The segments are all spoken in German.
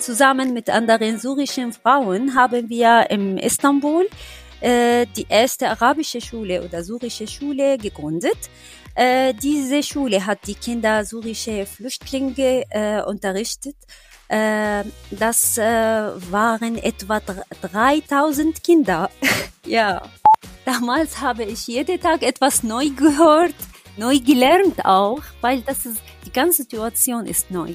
zusammen mit anderen syrischen Frauen haben wir in Istanbul äh, die erste arabische Schule oder syrische Schule gegründet. Äh, diese Schule hat die Kinder syrische Flüchtlinge äh, unterrichtet. Äh, das äh, waren etwa 3000 Kinder. ja. Damals habe ich jeden Tag etwas neu gehört, neu gelernt auch, weil das ist, die ganze Situation ist neu.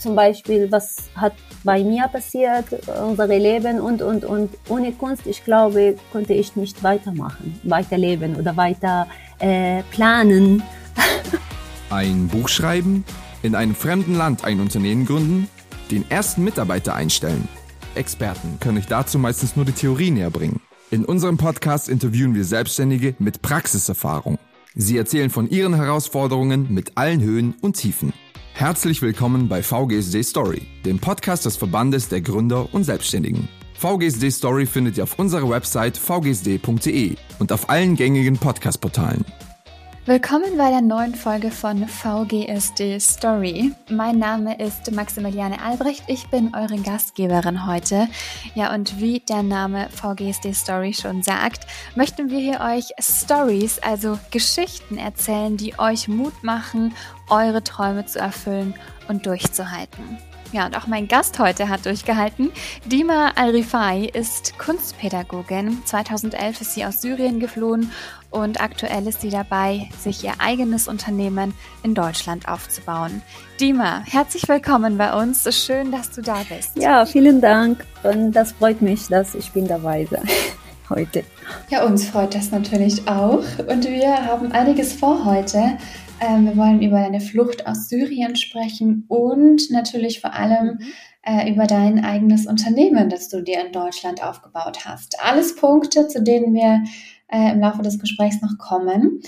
Zum Beispiel, was hat bei mir passiert, unser Leben und, und, und. Ohne Kunst, ich glaube, konnte ich nicht weitermachen, weiterleben oder weiter äh, planen. ein Buch schreiben, in einem fremden Land ein Unternehmen gründen, den ersten Mitarbeiter einstellen. Experten können euch dazu meistens nur die Theorie näher bringen. In unserem Podcast interviewen wir Selbstständige mit Praxiserfahrung. Sie erzählen von ihren Herausforderungen mit allen Höhen und Tiefen. Herzlich willkommen bei VGSD Story, dem Podcast des Verbandes der Gründer und Selbstständigen. VGSD Story findet ihr auf unserer Website vgsd.de und auf allen gängigen Podcast-Portalen. Willkommen bei der neuen Folge von VGSD Story. Mein Name ist Maximiliane Albrecht, ich bin eure Gastgeberin heute. Ja, und wie der Name VGSD Story schon sagt, möchten wir hier euch Stories, also Geschichten erzählen, die euch Mut machen, eure Träume zu erfüllen und durchzuhalten. Ja, und auch mein Gast heute hat durchgehalten. Dima Al-Rifai ist Kunstpädagogin. 2011 ist sie aus Syrien geflohen und aktuell ist sie dabei, sich ihr eigenes Unternehmen in Deutschland aufzubauen. Dima, herzlich willkommen bei uns. Schön, dass du da bist. Ja, vielen Dank und das freut mich, dass ich bin dabei bin heute. Ja, uns freut das natürlich auch und wir haben einiges vor heute. Ähm, wir wollen über deine Flucht aus Syrien sprechen und natürlich vor allem mhm. äh, über dein eigenes Unternehmen, das du dir in Deutschland aufgebaut hast. Alles Punkte, zu denen wir äh, im Laufe des Gesprächs noch kommen.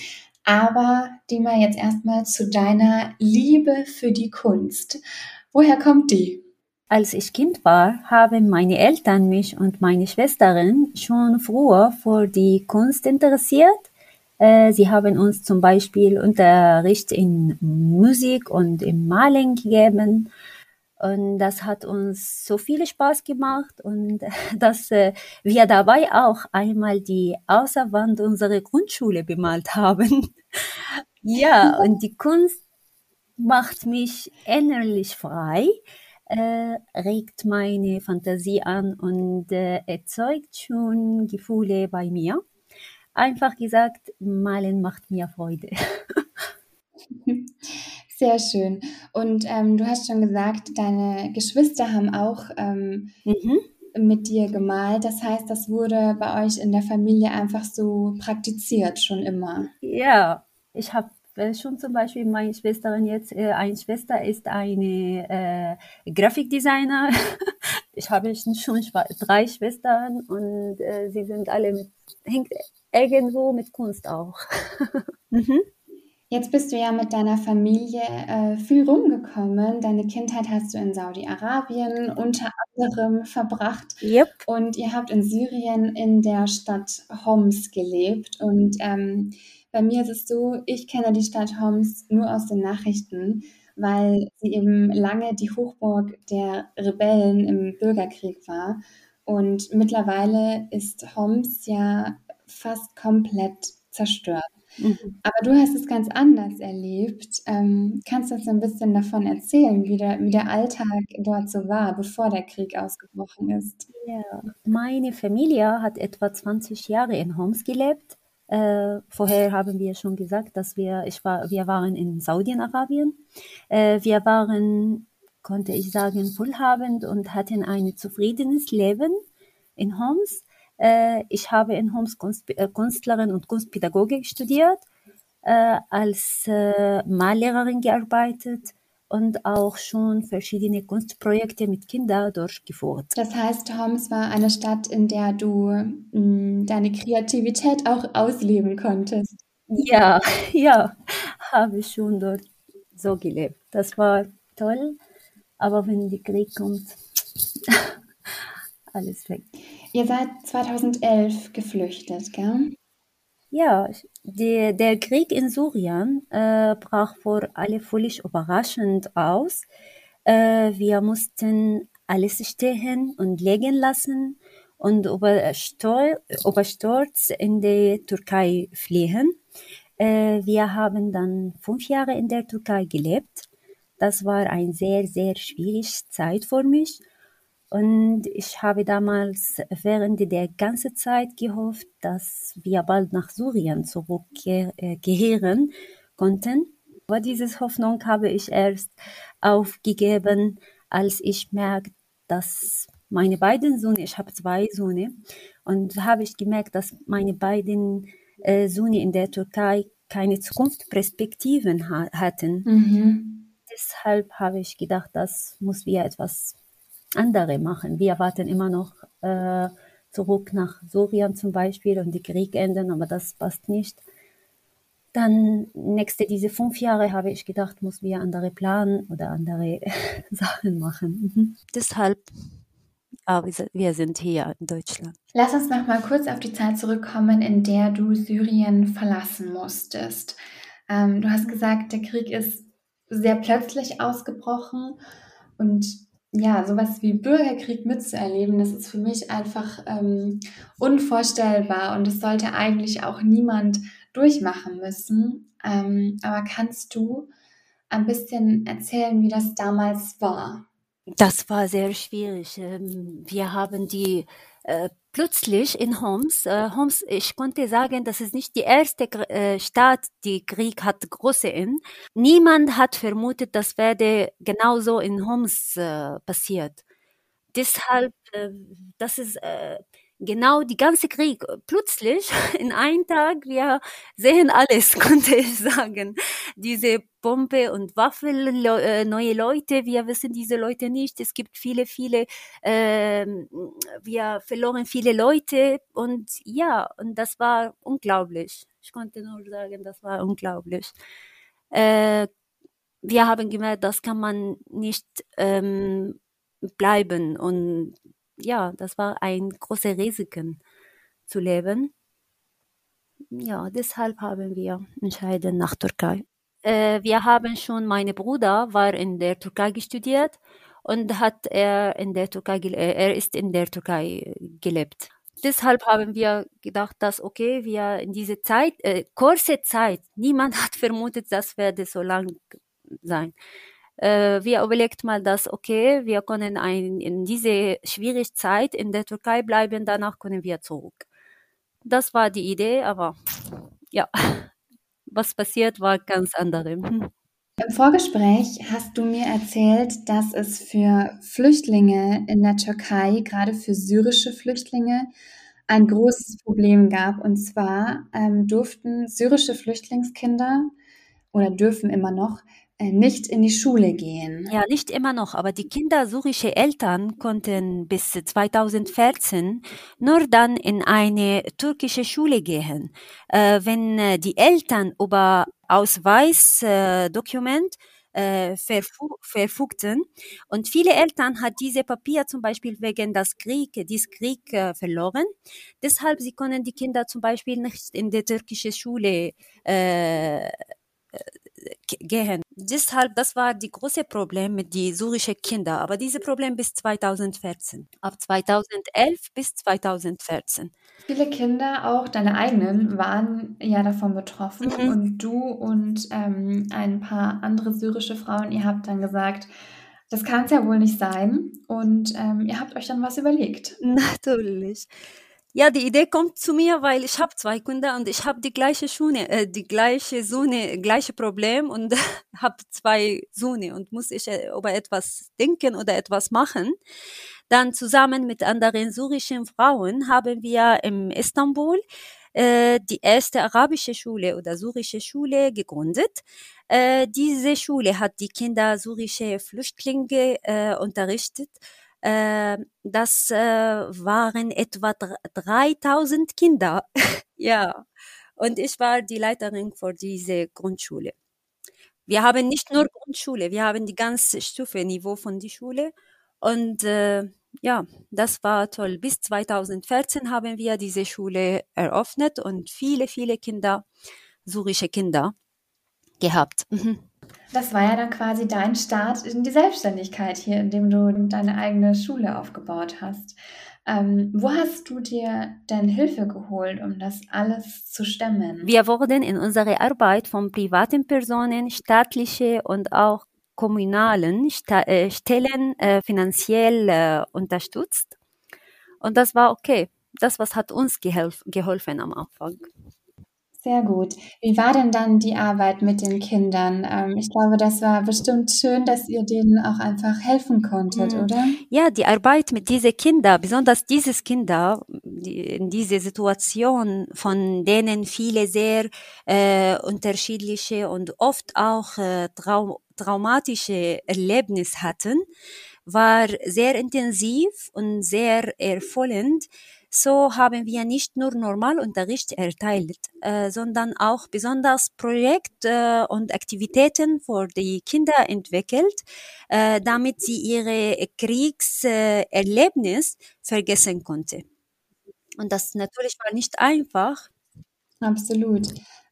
Aber Dima, jetzt erstmal zu deiner Liebe für die Kunst. Woher kommt die? Als ich Kind war, haben meine Eltern mich und meine Schwesterin schon früher für die Kunst interessiert. Äh, sie haben uns zum Beispiel Unterricht in Musik und im Malen gegeben. Und das hat uns so viel Spaß gemacht und dass äh, wir dabei auch einmal die Außerwand unserer Grundschule bemalt haben. ja, und die Kunst macht mich innerlich frei, äh, regt meine Fantasie an und äh, erzeugt schon Gefühle bei mir. Einfach gesagt, malen macht mir Freude. Sehr schön. Und ähm, du hast schon gesagt, deine Geschwister haben auch ähm, mhm. mit dir gemalt. Das heißt, das wurde bei euch in der Familie einfach so praktiziert, schon immer. Ja, ich habe schon zum Beispiel meine Schwesterin jetzt, äh, eine Schwester ist eine äh, Grafikdesigner. ich habe schon drei Schwestern und äh, sie sind alle mit, hängt irgendwo mit Kunst auch. mhm. Jetzt bist du ja mit deiner Familie äh, viel rumgekommen. Deine Kindheit hast du in Saudi-Arabien unter anderem verbracht. Yep. Und ihr habt in Syrien in der Stadt Homs gelebt. Und ähm, bei mir ist es so, ich kenne die Stadt Homs nur aus den Nachrichten, weil sie eben lange die Hochburg der Rebellen im Bürgerkrieg war. Und mittlerweile ist Homs ja fast komplett zerstört. Mhm. Aber du hast es ganz anders erlebt. Ähm, kannst du uns ein bisschen davon erzählen, wie der, wie der Alltag dort so war, bevor der Krieg ausgebrochen ist? Ja, meine Familie hat etwa 20 Jahre in Homs gelebt. Äh, vorher haben wir schon gesagt, dass wir, ich war, wir waren in Saudi-Arabien. Äh, wir waren, konnte ich sagen, wohlhabend und hatten ein zufriedenes Leben in Homs. Äh, ich habe in Homs Kunst, äh, Künstlerin und Kunstpädagogik studiert, äh, als Mallehrerin gearbeitet und auch schon verschiedene Kunstprojekte mit Kindern durchgeführt. Das heißt, Homs war eine Stadt, in der du mh, mm, deine Kreativität auch ausleben konntest. Ja, ja, habe ich schon dort so gelebt. Das war toll, aber wenn der Krieg kommt, alles weg. Ihr seid 2011 geflüchtet, gell? Ja, die, der Krieg in Syrien äh, brach für alle völlig überraschend aus. Äh, wir mussten alles stehen und liegen lassen und über Sturz in die Türkei fliehen. Äh, wir haben dann fünf Jahre in der Türkei gelebt. Das war eine sehr, sehr schwierige Zeit für mich. Und ich habe damals während der ganzen Zeit gehofft, dass wir bald nach Syrien zurückkehren konnten. Aber diese Hoffnung habe ich erst aufgegeben, als ich merkte, dass meine beiden Söhne, ich habe zwei Söhne, und habe ich gemerkt, dass meine beiden äh, Söhne in der Türkei keine Zukunftsperspektiven ha hatten. Mhm. Deshalb habe ich gedacht, das muss wir etwas andere machen. Wir warten immer noch äh, zurück nach Syrien zum Beispiel und die Krieg enden, aber das passt nicht. Dann nächste diese fünf Jahre habe ich gedacht, muss wir andere planen oder andere Sachen machen. Mhm. Deshalb aber wir sind hier in Deutschland. Lass uns noch mal kurz auf die Zeit zurückkommen, in der du Syrien verlassen musstest. Ähm, du hast gesagt, der Krieg ist sehr plötzlich ausgebrochen und ja, sowas wie Bürgerkrieg mitzuerleben, das ist für mich einfach ähm, unvorstellbar und es sollte eigentlich auch niemand durchmachen müssen. Ähm, aber kannst du ein bisschen erzählen, wie das damals war? Das war sehr schwierig. Ähm, wir haben die äh, plötzlich in Homs, äh, Homs, ich konnte sagen, das ist nicht die erste äh, Stadt, die Krieg hat große in. Niemand hat vermutet, das werde genauso in Homs äh, passiert. Deshalb, äh, das ist äh, genau die ganze Krieg. Plötzlich in einem Tag, wir sehen alles, konnte ich sagen. Diese Bombe und Waffe, äh, neue Leute, wir wissen diese Leute nicht. Es gibt viele, viele, äh, wir verloren viele Leute und ja, und das war unglaublich. Ich konnte nur sagen, das war unglaublich. Äh, wir haben gemerkt, das kann man nicht ähm, bleiben und ja, das war ein großer Risiken zu leben. Ja, deshalb haben wir entschieden nach Türkei. Äh, wir haben schon, meine Bruder war in der Türkei studiert und hat er in der Türkei, äh, er ist in der Türkei gelebt. Deshalb haben wir gedacht, dass okay, wir in diese Zeit, äh, kurze Zeit, niemand hat vermutet, das werde so lang sein äh, wir überlegt mal, dass okay, wir können ein, in diese schwierige Zeit in der Türkei bleiben, danach können wir zurück. Das war die Idee, aber ja, was passiert, war ganz andere. Im Vorgespräch hast du mir erzählt, dass es für Flüchtlinge in der Türkei, gerade für syrische Flüchtlinge, ein großes Problem gab. Und zwar ähm, durften syrische Flüchtlingskinder oder dürfen immer noch nicht in die Schule gehen. Ja, nicht immer noch, aber die Kinder syrische Eltern konnten bis 2014 nur dann in eine türkische Schule gehen. Äh, wenn äh, die Eltern über Ausweisdokument äh, verfu verfügten. Und viele Eltern hat diese Papier zum Beispiel wegen des Krieg, dies Krieg äh, verloren. Deshalb sie können die Kinder zum Beispiel nicht in der türkischen Schule äh, gehen. Deshalb, das war die große Problem mit die syrischen Kinder. Aber dieses Problem bis 2014. Ab 2011 bis 2014. Viele Kinder, auch deine eigenen, waren ja davon betroffen. Mhm. Und du und ähm, ein paar andere syrische Frauen, ihr habt dann gesagt, das kann es ja wohl nicht sein. Und ähm, ihr habt euch dann was überlegt. Natürlich. Ja, die Idee kommt zu mir, weil ich habe zwei Kinder und ich habe die gleiche Schuhe, äh, die gleiche Sohne, gleiche Problem und habe zwei Söhne und muss ich äh, über etwas denken oder etwas machen. Dann zusammen mit anderen syrischen Frauen haben wir im Istanbul äh, die erste arabische Schule oder syrische Schule gegründet. Äh, diese Schule hat die Kinder syrische Flüchtlinge äh, unterrichtet äh, das äh, waren etwa 3000 Kinder. ja. Und ich war die Leiterin für diese Grundschule. Wir haben nicht nur Grundschule, wir haben die ganze Stufe Niveau von der Schule. Und äh, ja, das war toll. Bis 2014 haben wir diese Schule eröffnet und viele, viele Kinder, syrische Kinder gehabt. Das war ja dann quasi dein Start in die Selbstständigkeit hier, indem du deine eigene Schule aufgebaut hast. Ähm, wo hast du dir denn Hilfe geholt, um das alles zu stemmen? Wir wurden in unserer Arbeit von privaten Personen, staatliche und auch kommunalen äh, Stellen äh, finanziell äh, unterstützt. Und das war okay. Das was hat uns geholfen am Anfang. Sehr gut. Wie war denn dann die Arbeit mit den Kindern? Ähm, ich glaube, das war bestimmt schön, dass ihr denen auch einfach helfen konntet, mhm. oder? Ja, die Arbeit mit diesen Kindern, besonders dieses Kinder, die, in dieser Situation, von denen viele sehr äh, unterschiedliche und oft auch äh, trau traumatische Erlebnisse hatten, war sehr intensiv und sehr erfüllend so haben wir nicht nur Normalunterricht erteilt, äh, sondern auch besonders Projekte äh, und Aktivitäten für die Kinder entwickelt, äh, damit sie ihre Kriegserlebnis vergessen konnte. Und das natürlich war nicht einfach. Absolut.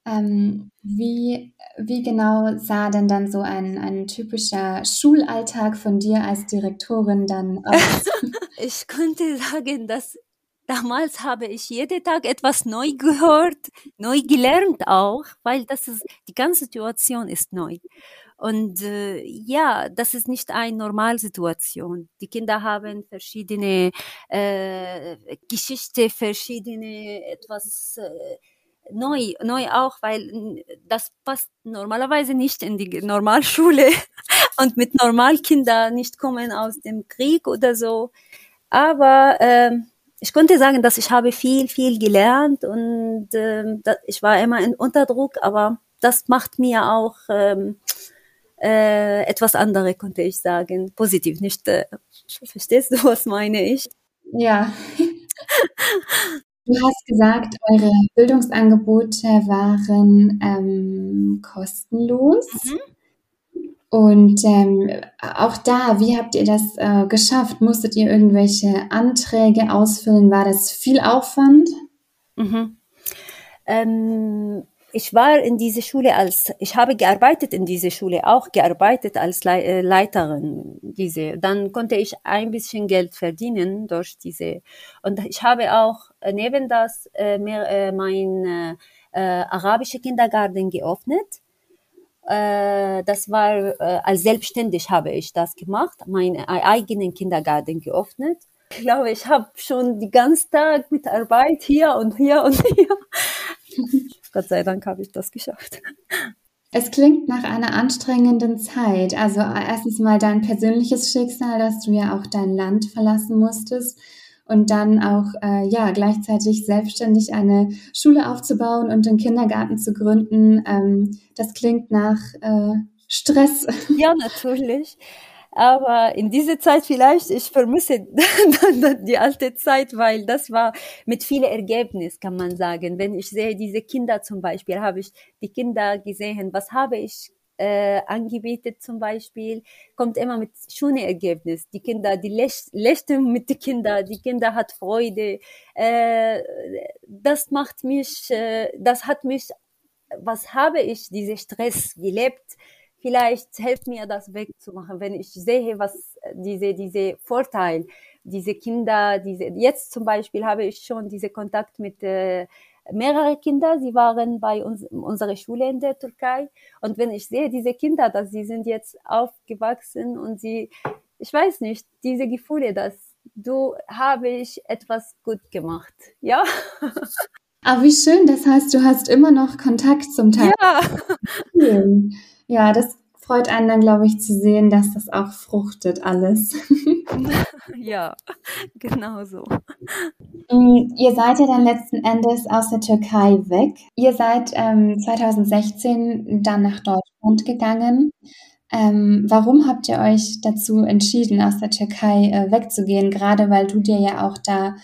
Ähm, wie, wie genau sah denn dann so ein, ein typischer Schulalltag von dir als Direktorin dann aus? ich könnte sagen, dass damals habe ich jeden Tag etwas neu gehört, neu gelernt auch, weil das ist, die ganze Situation ist neu. Und äh, ja, das ist nicht eine Normalsituation. Die Kinder haben verschiedene äh, Geschichte, verschiedene etwas äh, neu, neu auch, weil das passt normalerweise nicht in die Normalschule und mit Normalkinder nicht kommen aus dem Krieg oder so. Aber äh, ich konnte sagen, dass ich habe viel, viel gelernt und äh, ich war immer in Unterdruck, aber das macht mir auch ähm, äh, etwas andere, konnte ich sagen. Positiv, nicht? Äh, verstehst du, was meine ich? Ja. Du hast gesagt, eure Bildungsangebote waren ähm, kostenlos. Mhm. Und ähm, auch da, wie habt ihr das äh, geschafft? Musstet ihr irgendwelche Anträge ausfüllen? War das viel Aufwand? Mhm. Ähm, ich war in diese Schule als, ich habe gearbeitet in diese Schule, auch gearbeitet als Le äh, Leiterin. Diese, dann konnte ich ein bisschen Geld verdienen durch diese. Und ich habe auch äh, neben das äh, mehr, äh, mein äh, äh arabische Kindergarten geöffnet äh, das war äh, als selbstständig habe ich das gemacht, meinen eigenen Kindergarten geöffnet. Ich glaube, ich habe schon die ganze Tag mit Arbeit hier und hier und hier. Gott sei Dank habe ich das geschafft. Es klingt nach einer anstrengenden Zeit. Also erstens mal dein persönliches Schicksal, dass du ja auch dein Land verlassen musstest und dann auch äh, ja gleichzeitig selbstständig eine Schule aufzubauen und einen Kindergarten zu gründen. Ähm, das klingt nach äh, Stress. Ja, natürlich. Aber in dieser Zeit vielleicht, ich vermisse die alte Zeit, weil das war mit viel Ergebnis, kann man sagen. Wenn ich sehe diese Kinder zum Beispiel, habe ich die Kinder gesehen, was habe ich äh, angebietet zum Beispiel, kommt immer mit schönen Ergebnis. Die Kinder, die lächeln mit den Kindern, die Kinder hat Freude. Äh, das macht mich, äh, das hat mich, was habe ich, diese Stress gelebt? Vielleicht hilft mir das wegzumachen, wenn ich sehe, was diese, diese Vorteil, diese Kinder, diese, jetzt zum Beispiel habe ich schon diese Kontakt mit äh, mehrere Kinder, sie waren bei uns, unserer Schule in der Türkei. Und wenn ich sehe, diese Kinder, dass sie sind jetzt aufgewachsen und sie, ich weiß nicht, diese Gefühle, dass du habe ich etwas gut gemacht, ja. Aber wie schön, das heißt, du hast immer noch Kontakt zum Teil. Ja. Ja, das freut einen dann, glaube ich, zu sehen, dass das auch fruchtet alles. ja, genau so. Mm, ihr seid ja dann letzten Endes aus der Türkei weg. Ihr seid ähm, 2016 dann nach Deutschland gegangen. Ähm, warum habt ihr euch dazu entschieden, aus der Türkei äh, wegzugehen? Gerade weil du dir ja auch da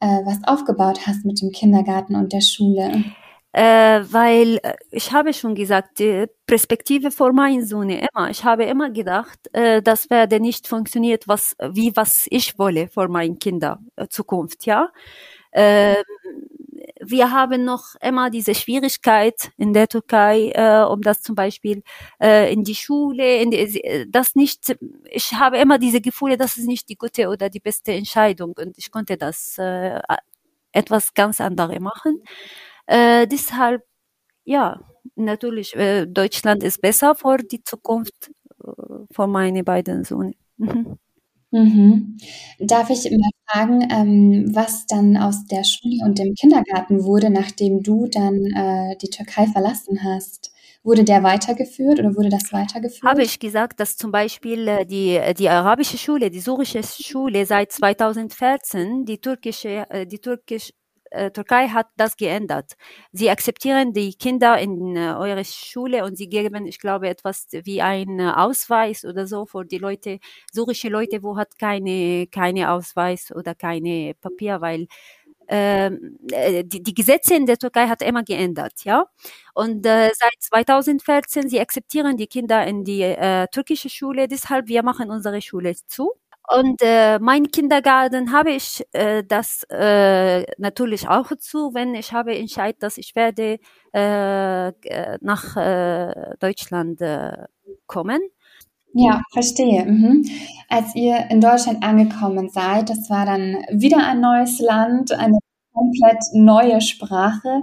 äh, was aufgebaut hast mit dem Kindergarten und der Schule äh, weil äh, ich habe schon gesagt, die Perspektive vor meinen Sohn immer, ich habe immer gedacht, äh, das werde nicht funktioniert, was, wie was ich wolle vor meinen Kindern äh, Zukunft, ja. Äh, wir haben noch immer diese Schwierigkeit in der Türkei, äh, um das zum Beispiel äh, in die Schule, in die, das nicht, ich habe immer diese Gefühle, das ist nicht die gute oder die beste Entscheidung und ich konnte das äh, etwas ganz anderes machen. Äh, deshalb, ja, natürlich, äh, Deutschland ist besser für die Zukunft äh, für meine beiden Söhne. Mhm. Mhm. Darf ich mal fragen, ähm, was dann aus der Schule und dem Kindergarten wurde, nachdem du dann äh, die Türkei verlassen hast? Wurde der weitergeführt oder wurde das weitergeführt? Habe ich gesagt, dass zum Beispiel äh, die, die arabische Schule, die syrische Schule seit 2014 die türkische, äh, die türkisch, äh, Türkei hat das geändert. Sie akzeptieren die Kinder in äh, eure Schule und sie geben, ich glaube, etwas wie ein Ausweis oder so für die Leute, syrische Leute, wo hat keine, keine Ausweis oder keine Papier, weil ähm, äh, die, die Gesetze in der Türkei hat immer geändert, ja. Und äh, seit 2014 sie akzeptieren die Kinder in die äh, türkische Schule, deshalb wir machen unsere Schule zu. Und äh, mein Kindergarten habe ich äh, das äh, natürlich auch zu, wenn ich habe entscheidet, dass ich werde äh, äh, nach äh, Deutschland äh, kommen. Ja, verstehe. Mhm. Als ihr in Deutschland angekommen seid, das war dann wieder ein neues Land, eine komplett neue Sprache.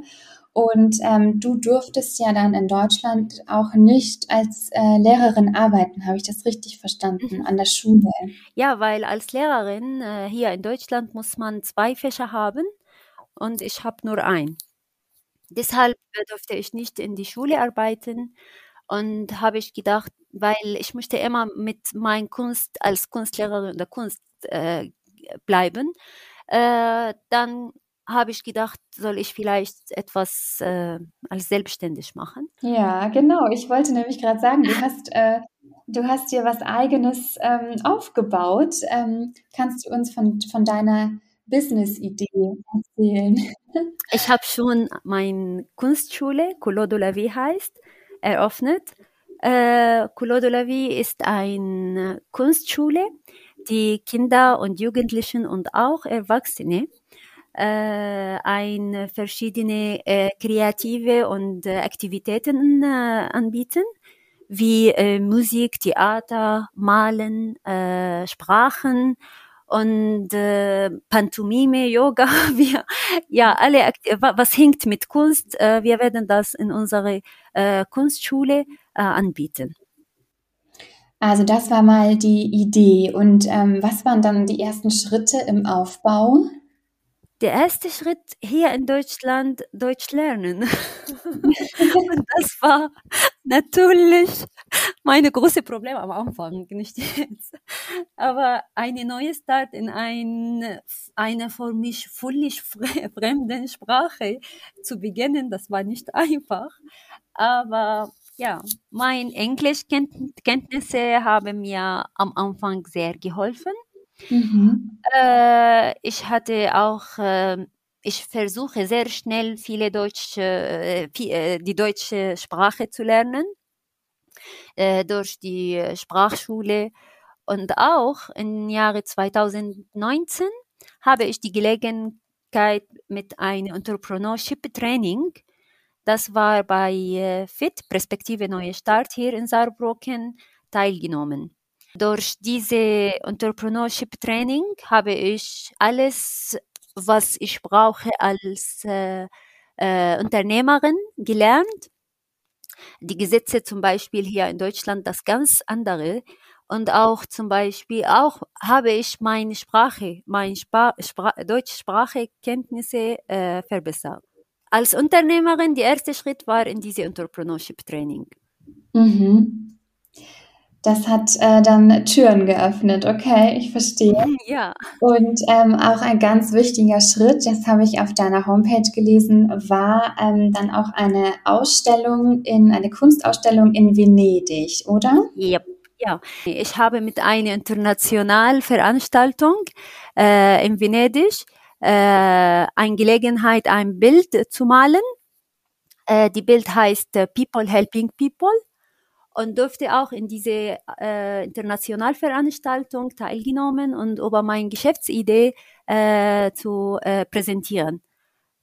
Und ähm, du durftest ja dann in Deutschland auch nicht als äh, Lehrerin arbeiten. Habe ich das richtig verstanden? Mhm. An der Schule? Ja, weil als Lehrerin äh, hier in Deutschland muss man zwei Fächer haben und ich habe nur ein. Deshalb durfte ich nicht in die Schule arbeiten und habe ich gedacht, weil ich möchte immer mit meiner Kunst als Kunstlehrerin der Kunst äh, bleiben, äh, dann habe ich gedacht, soll ich vielleicht etwas äh, als selbstständig machen. Ja, genau. Ich wollte nämlich gerade sagen, du hast, äh, du hast dir was eigenes ähm, aufgebaut. Ähm, kannst du uns von, von deiner Business-Idee erzählen? Ich habe schon meine Kunstschule, Couleur de la Vie heißt, eröffnet. Äh, Couleur de la Vie ist eine Kunstschule, die Kinder und Jugendlichen und auch Erwachsene äh, ein verschiedene äh, kreative und äh, Aktivitäten äh, anbieten, wie äh, Musik, Theater, Malen, äh, Sprachen und äh, Pantomime, Yoga, wir, ja, alle, was hängt mit Kunst, äh, wir werden das in unserer äh, Kunstschule äh, anbieten. Also das war mal die Idee. Und ähm, was waren dann die ersten Schritte im Aufbau? Der erste Schritt hier in Deutschland, Deutsch lernen. Und das war natürlich meine große Problem am Anfang, nicht jetzt. Aber eine neue Start in ein, eine für mich völlig fremde Sprache zu beginnen, das war nicht einfach. Aber ja, mein Englischkenntnisse haben mir am Anfang sehr geholfen. Mhm. Äh, ich hatte auch, äh, ich versuche sehr schnell viele deutsche, äh, äh, die deutsche Sprache zu lernen äh, durch die Sprachschule und auch im Jahre 2019 habe ich die Gelegenheit mit einem Entrepreneurship Training das war bei äh, FIT, Perspektive Neue Start hier in Saarbrücken, teilgenommen. Durch diese Entrepreneurship Training habe ich alles, was ich brauche als äh, äh, Unternehmerin gelernt. Die Gesetze zum Beispiel hier in Deutschland, das ganz andere. Und auch zum Beispiel, auch habe ich meine Sprache, meine Spra Spra deutsche Sprachekenntnisse äh, verbessert. Als Unternehmerin, der erste Schritt war in diese Entrepreneurship Training. Mhm. Das hat äh, dann Türen geöffnet, okay, ich verstehe. Ja. Und ähm, auch ein ganz wichtiger Schritt, das habe ich auf deiner Homepage gelesen, war ähm, dann auch eine Ausstellung in eine Kunstausstellung in Venedig, oder? Yep. Ja, ich habe mit einer internationalen Veranstaltung äh, in Venedig äh, eine Gelegenheit, ein Bild zu malen. Äh, die Bild heißt äh, People Helping People und durfte auch in diese äh, Internationalveranstaltung teilgenommen und über meine Geschäftsidee äh, zu äh, präsentieren.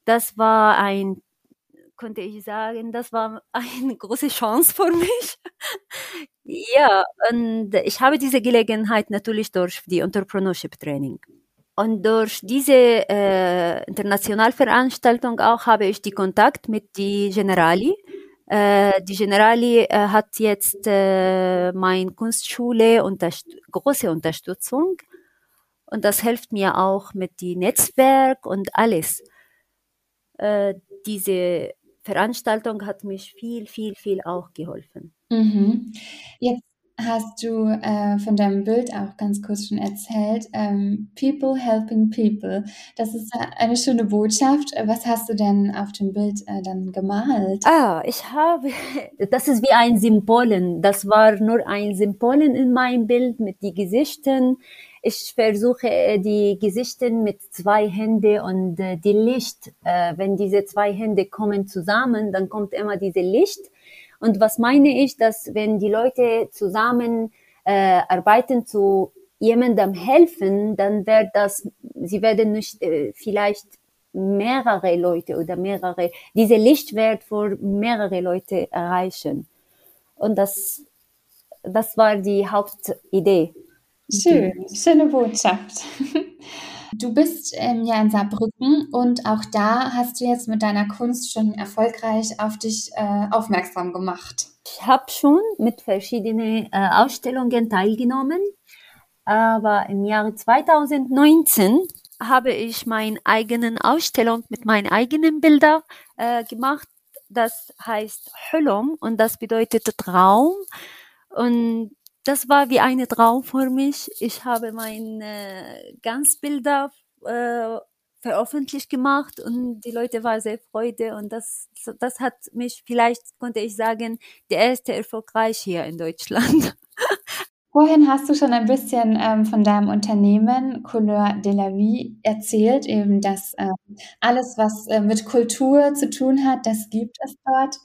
das war ein, konnte ich sagen, das war eine große Chance für mich. ja, und ich habe diese Gelegenheit natürlich durch die Entrepreneurship Training. Und durch diese äh, Internationalveranstaltung auch habe ich die Kontakt mit die Generali. Äh, die Generali äh, hat jetzt äh, meine Kunstschule unterst große Unterstützung und das hilft mir auch mit die Netzwerk und alles. Äh, diese Veranstaltung hat mich viel, viel, viel auch geholfen. Mhm. Jetzt hast du äh, von deinem Bild auch ganz kurz schon erzählt. Ähm, people helping people. Das ist eine schöne Botschaft. Was hast du denn auf dem Bild äh, dann gemalt? Ah, ich habe, das ist wie ein Symbolen. Das war nur ein Symbolen in meinem Bild mit die Gesichtern. Ich versuche äh, die Gesichter mit zwei Händen und äh, die Licht. Äh, wenn diese zwei Hände kommen zusammen, dann kommt immer diese Licht und was meine ich, dass wenn die Leute zusammen äh, arbeiten zu jemandem helfen, dann wird das, sie werden nicht äh, vielleicht mehrere Leute oder mehrere, diese Licht wird für mehrere Leute erreichen. Und das, das war die Hauptidee. Schön, schöne Botschaft. Du bist ähm, ja in Saarbrücken und auch da hast du jetzt mit deiner Kunst schon erfolgreich auf dich äh, aufmerksam gemacht. Ich habe schon mit verschiedenen äh, Ausstellungen teilgenommen, aber im Jahre 2019 habe ich meine eigenen Ausstellung mit meinen eigenen Bildern äh, gemacht. Das heißt Hülum und das bedeutet Traum. Und das war wie eine Traum für mich. Ich habe meine Ganzbilder äh, veröffentlicht gemacht und die Leute waren sehr freude und das, das hat mich vielleicht, konnte ich sagen, der erste erfolgreich hier in Deutschland. Vorhin hast du schon ein bisschen ähm, von deinem Unternehmen Couleur de la Vie erzählt, eben dass äh, alles, was äh, mit Kultur zu tun hat, das gibt es dort.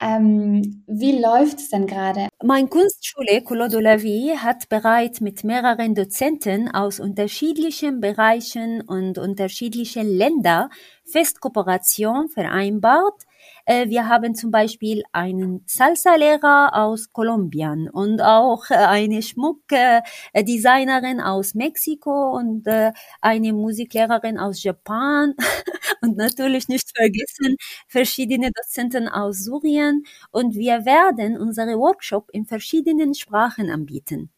Ähm, wie läuft es denn gerade? Meine Kunstschule Couleur de la Vie hat bereits mit mehreren Dozenten aus unterschiedlichen Bereichen und unterschiedlichen Ländern Festkooperation vereinbart, wir haben zum Beispiel einen Salsa-Lehrer aus Kolumbien und auch äh, eine Schmuckdesignerin aus Mexiko und äh, eine Musiklehrerin aus Japan. Und natürlich nicht vergessen verschiedene Dozenten aus Syrien. Und wir werden unsere Workshop in verschiedenen Sprachen anbieten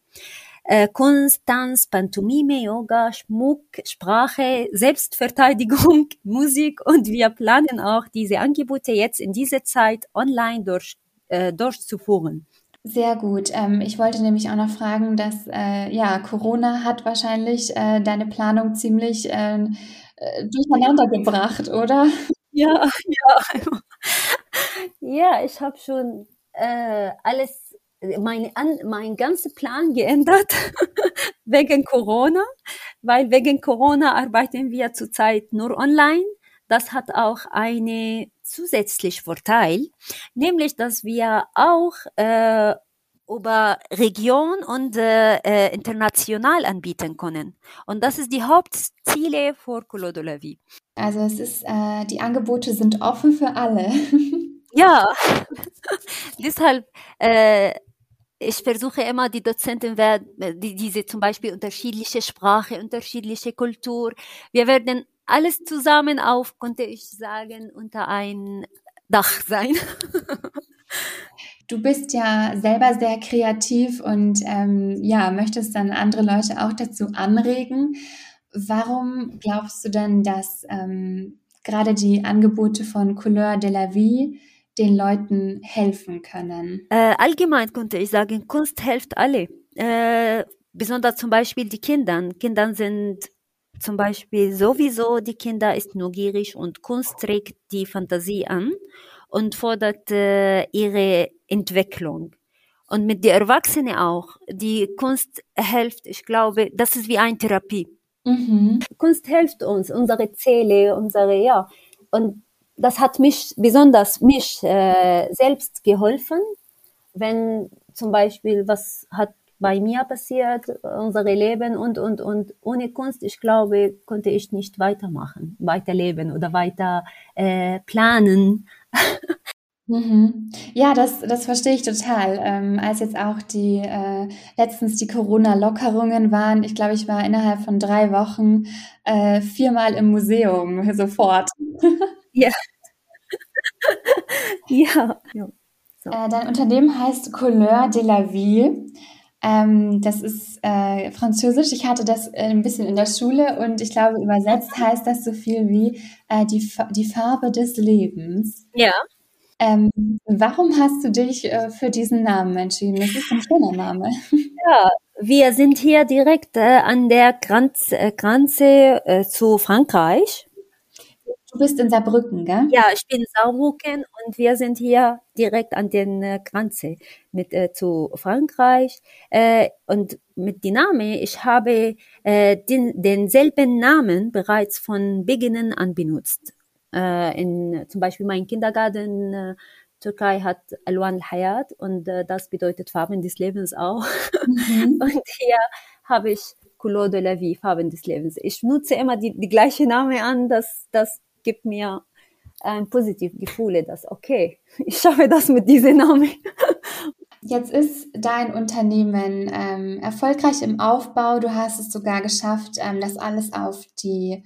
äh, Kunst, Tanz, Pantomime, Yoga, Schmuck, Sprache, Selbstverteidigung, Musik und wir planen auch diese Angebote jetzt in dieser Zeit online durch, äh, durchzuführen. Sehr gut. Ähm, ich wollte nämlich auch noch fragen, dass äh, ja Corona hat wahrscheinlich äh, deine Planung ziemlich äh, durcheinander gebracht, oder? Ja, ja. ja, ich habe schon äh, alles meine, mein ganzer Plan geändert wegen Corona, weil wegen Corona arbeiten wir zurzeit nur online. Das hat auch eine zusätzliche Vorteil, nämlich dass wir auch äh, über Region und äh, äh, international anbieten können. Und das ist die Hauptziele für Couleur de la Vie. Also es ist, äh, die Angebote sind offen für alle. ja, deshalb äh, ich versuche immer, die Dozenten werden, die, diese zum Beispiel unterschiedliche Sprache, unterschiedliche Kultur. Wir werden alles zusammen auf, konnte ich sagen, unter ein Dach sein. Du bist ja selber sehr kreativ und ähm, ja, möchtest dann andere Leute auch dazu anregen. Warum glaubst du denn, dass ähm, gerade die Angebote von Couleur de la Vie den Leuten helfen können? Äh, allgemein könnte ich sagen, Kunst hilft alle. Äh, besonders zum Beispiel die Kinder. Kinder sind zum Beispiel sowieso, die Kinder ist neugierig und Kunst trägt die Fantasie an und fordert äh, ihre Entwicklung. Und mit den Erwachsenen auch. Die Kunst hilft, ich glaube, das ist wie eine Therapie. Mhm. Kunst hilft uns, unsere Seele, unsere, ja. Und das hat mich, besonders mich äh, selbst geholfen, wenn zum Beispiel was hat bei mir passiert, unser Leben und, und, und ohne Kunst, ich glaube, konnte ich nicht weitermachen, weiterleben oder weiter äh, planen. Mhm. Ja, das, das verstehe ich total. Ähm, als jetzt auch die äh, letztens die Corona-Lockerungen waren, ich glaube, ich war innerhalb von drei Wochen äh, viermal im Museum sofort. Ja. ja. So. Äh, dein Unternehmen heißt Couleur de la Vie. Ähm, das ist äh, Französisch. Ich hatte das äh, ein bisschen in der Schule und ich glaube, übersetzt heißt das so viel wie äh, die, die Farbe des Lebens. Ja. Ähm, warum hast du dich äh, für diesen Namen entschieden? Das ist ein schöner Name. Ja, wir sind hier direkt äh, an der Grenze, äh, Grenze zu Frankreich. Du bist in Saarbrücken, gell? Ja, ich bin in Saarbrücken und wir sind hier direkt an den äh, Grenze mit äh, zu Frankreich äh, und mit die Name. Ich habe äh, den denselben Namen bereits von Beginn an benutzt. Äh, in zum Beispiel mein Kindergarten äh, Türkei hat Alwan al-Hayat und das bedeutet Farben des Lebens auch. Mhm. Und hier habe ich Couleur de la Vie, Farben des Lebens. Ich nutze immer die, die gleiche Name an, das, das gibt mir ein positives Gefühl, dass okay, ich schaffe das mit diesem Namen. Jetzt ist dein Unternehmen ähm, erfolgreich im Aufbau. Du hast es sogar geschafft, ähm, das alles auf die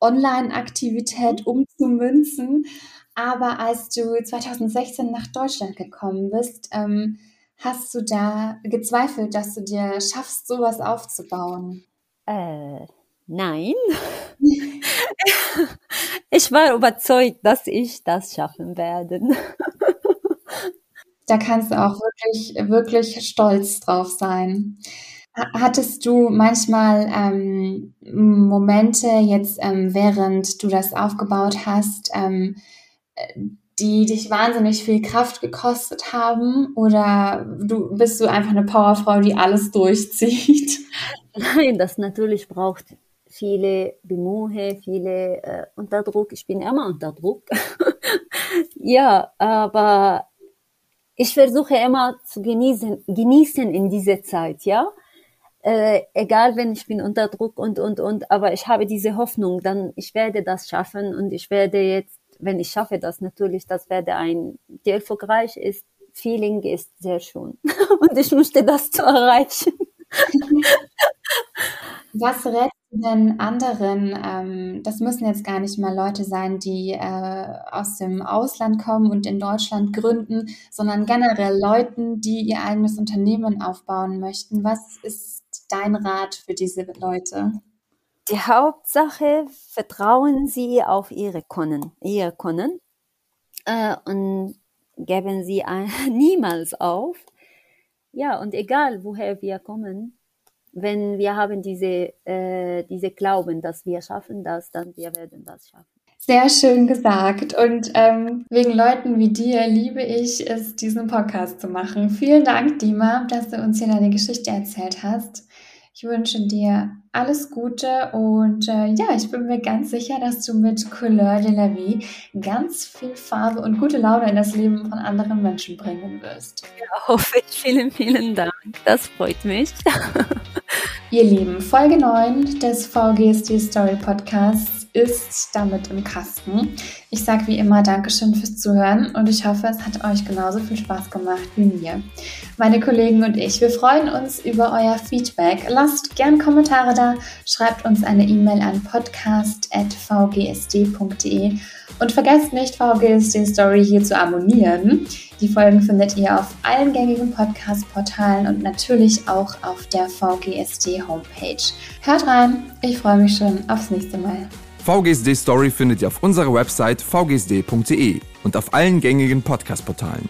Online-Aktivität umzumünzen. Aber als du 2016 nach Deutschland gekommen bist, ähm, hast du da gezweifelt, dass du dir schaffst, sowas aufzubauen? Äh, nein. ich war überzeugt, dass ich das schaffen werde. da kannst du auch wirklich, wirklich stolz drauf sein. Hattest du manchmal ähm, Momente jetzt, ähm, während du das aufgebaut hast, ähm, die dich wahnsinnig viel Kraft gekostet haben? Oder du bist du einfach eine Powerfrau, die alles durchzieht? Nein, das natürlich braucht viele Bemühe, viele äh, Unterdruck. Ich bin immer unter Druck. ja, aber ich versuche immer zu genießen, genießen in dieser Zeit, ja. Äh, egal, wenn ich bin unter Druck und, und, und, aber ich habe diese Hoffnung, dann, ich werde das schaffen und ich werde jetzt, wenn ich schaffe das natürlich, das werde ein, die erfolgreich ist, Feeling ist sehr schön und ich möchte das zu erreichen. Was du denn anderen? Ähm, das müssen jetzt gar nicht mal Leute sein, die äh, aus dem Ausland kommen und in Deutschland gründen, sondern generell Leuten, die ihr eigenes Unternehmen aufbauen möchten. Was ist dein Rat für diese Leute? Die Hauptsache, vertrauen Sie auf Ihre Kunden, Ihre Kunden äh, und geben Sie ein, niemals auf. Ja, und egal woher wir kommen, wenn wir haben diese, äh, diese Glauben, dass wir schaffen das, dann wir werden das schaffen. Sehr schön gesagt. Und ähm, wegen Leuten wie dir liebe ich es, diesen Podcast zu machen. Vielen Dank, Dima, dass du uns hier deine Geschichte erzählt hast. Ich wünsche dir alles Gute und äh, ja, ich bin mir ganz sicher, dass du mit Couleur de la Vie ganz viel Farbe und gute Laune in das Leben von anderen Menschen bringen wirst. Ja, hoffe ich. Vielen, vielen Dank. Das freut mich. Ihr Lieben, Folge 9 des VGSD Story Podcasts ist damit im Kasten. Ich sage wie immer Dankeschön fürs Zuhören und ich hoffe, es hat euch genauso viel Spaß gemacht wie mir. Meine Kollegen und ich, wir freuen uns über euer Feedback. Lasst gern Kommentare da, schreibt uns eine E-Mail an podcast.vgsd.de und vergesst nicht, VGSD Story hier zu abonnieren. Die Folgen findet ihr auf allen gängigen Podcast-Portalen und natürlich auch auf der VGSD Homepage. Hört rein, ich freue mich schon aufs nächste Mal. VGSD Story findet ihr auf unserer Website vgsd.de und auf allen gängigen Podcast-Portalen.